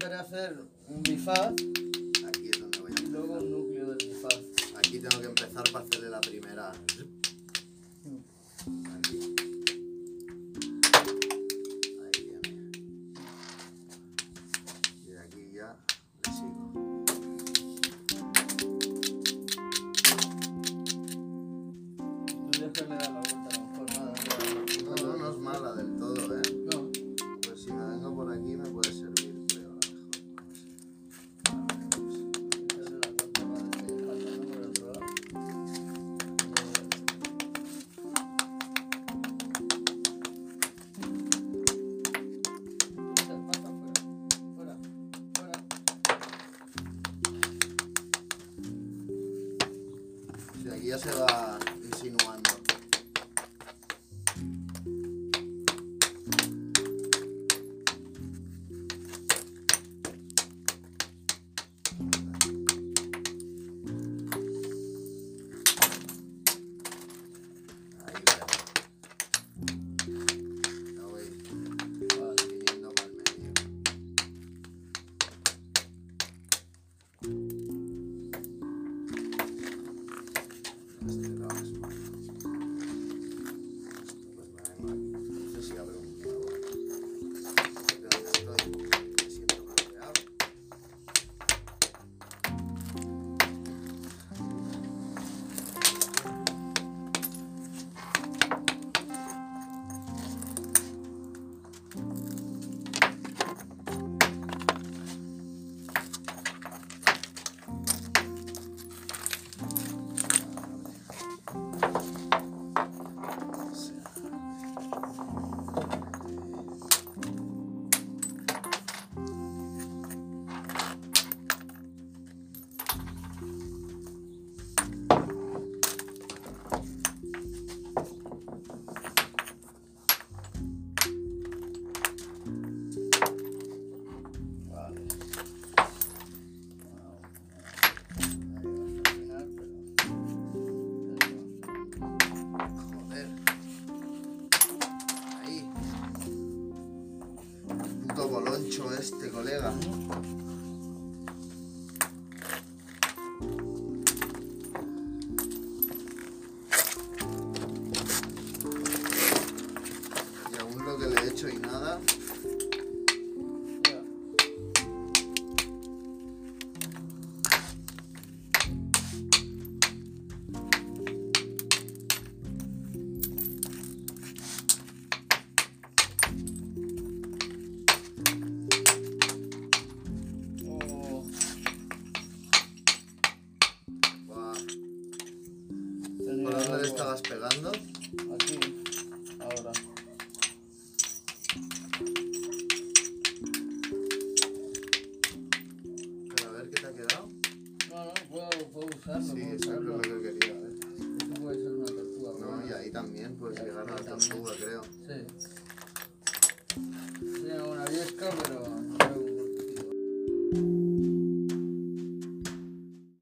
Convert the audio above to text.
intentaré hacer un bifaz. Aquí es donde voy a empezar. Luego un núcleo del bifaz. Aquí tengo que empezar para hacerle la primera. Ya se va Puto boloncho este, colega. Y aún lo que le he hecho y nada. Estabas pegando? Aquí, ahora. Pero a ver qué te ha quedado. No, no, puedo, puedo usarlo. Sí, puedo eso es usarlo. lo que quería ver. Esto puede ser una tortuga. No, y ahí también puedes Y llegar a la tortuga, creo. Sí.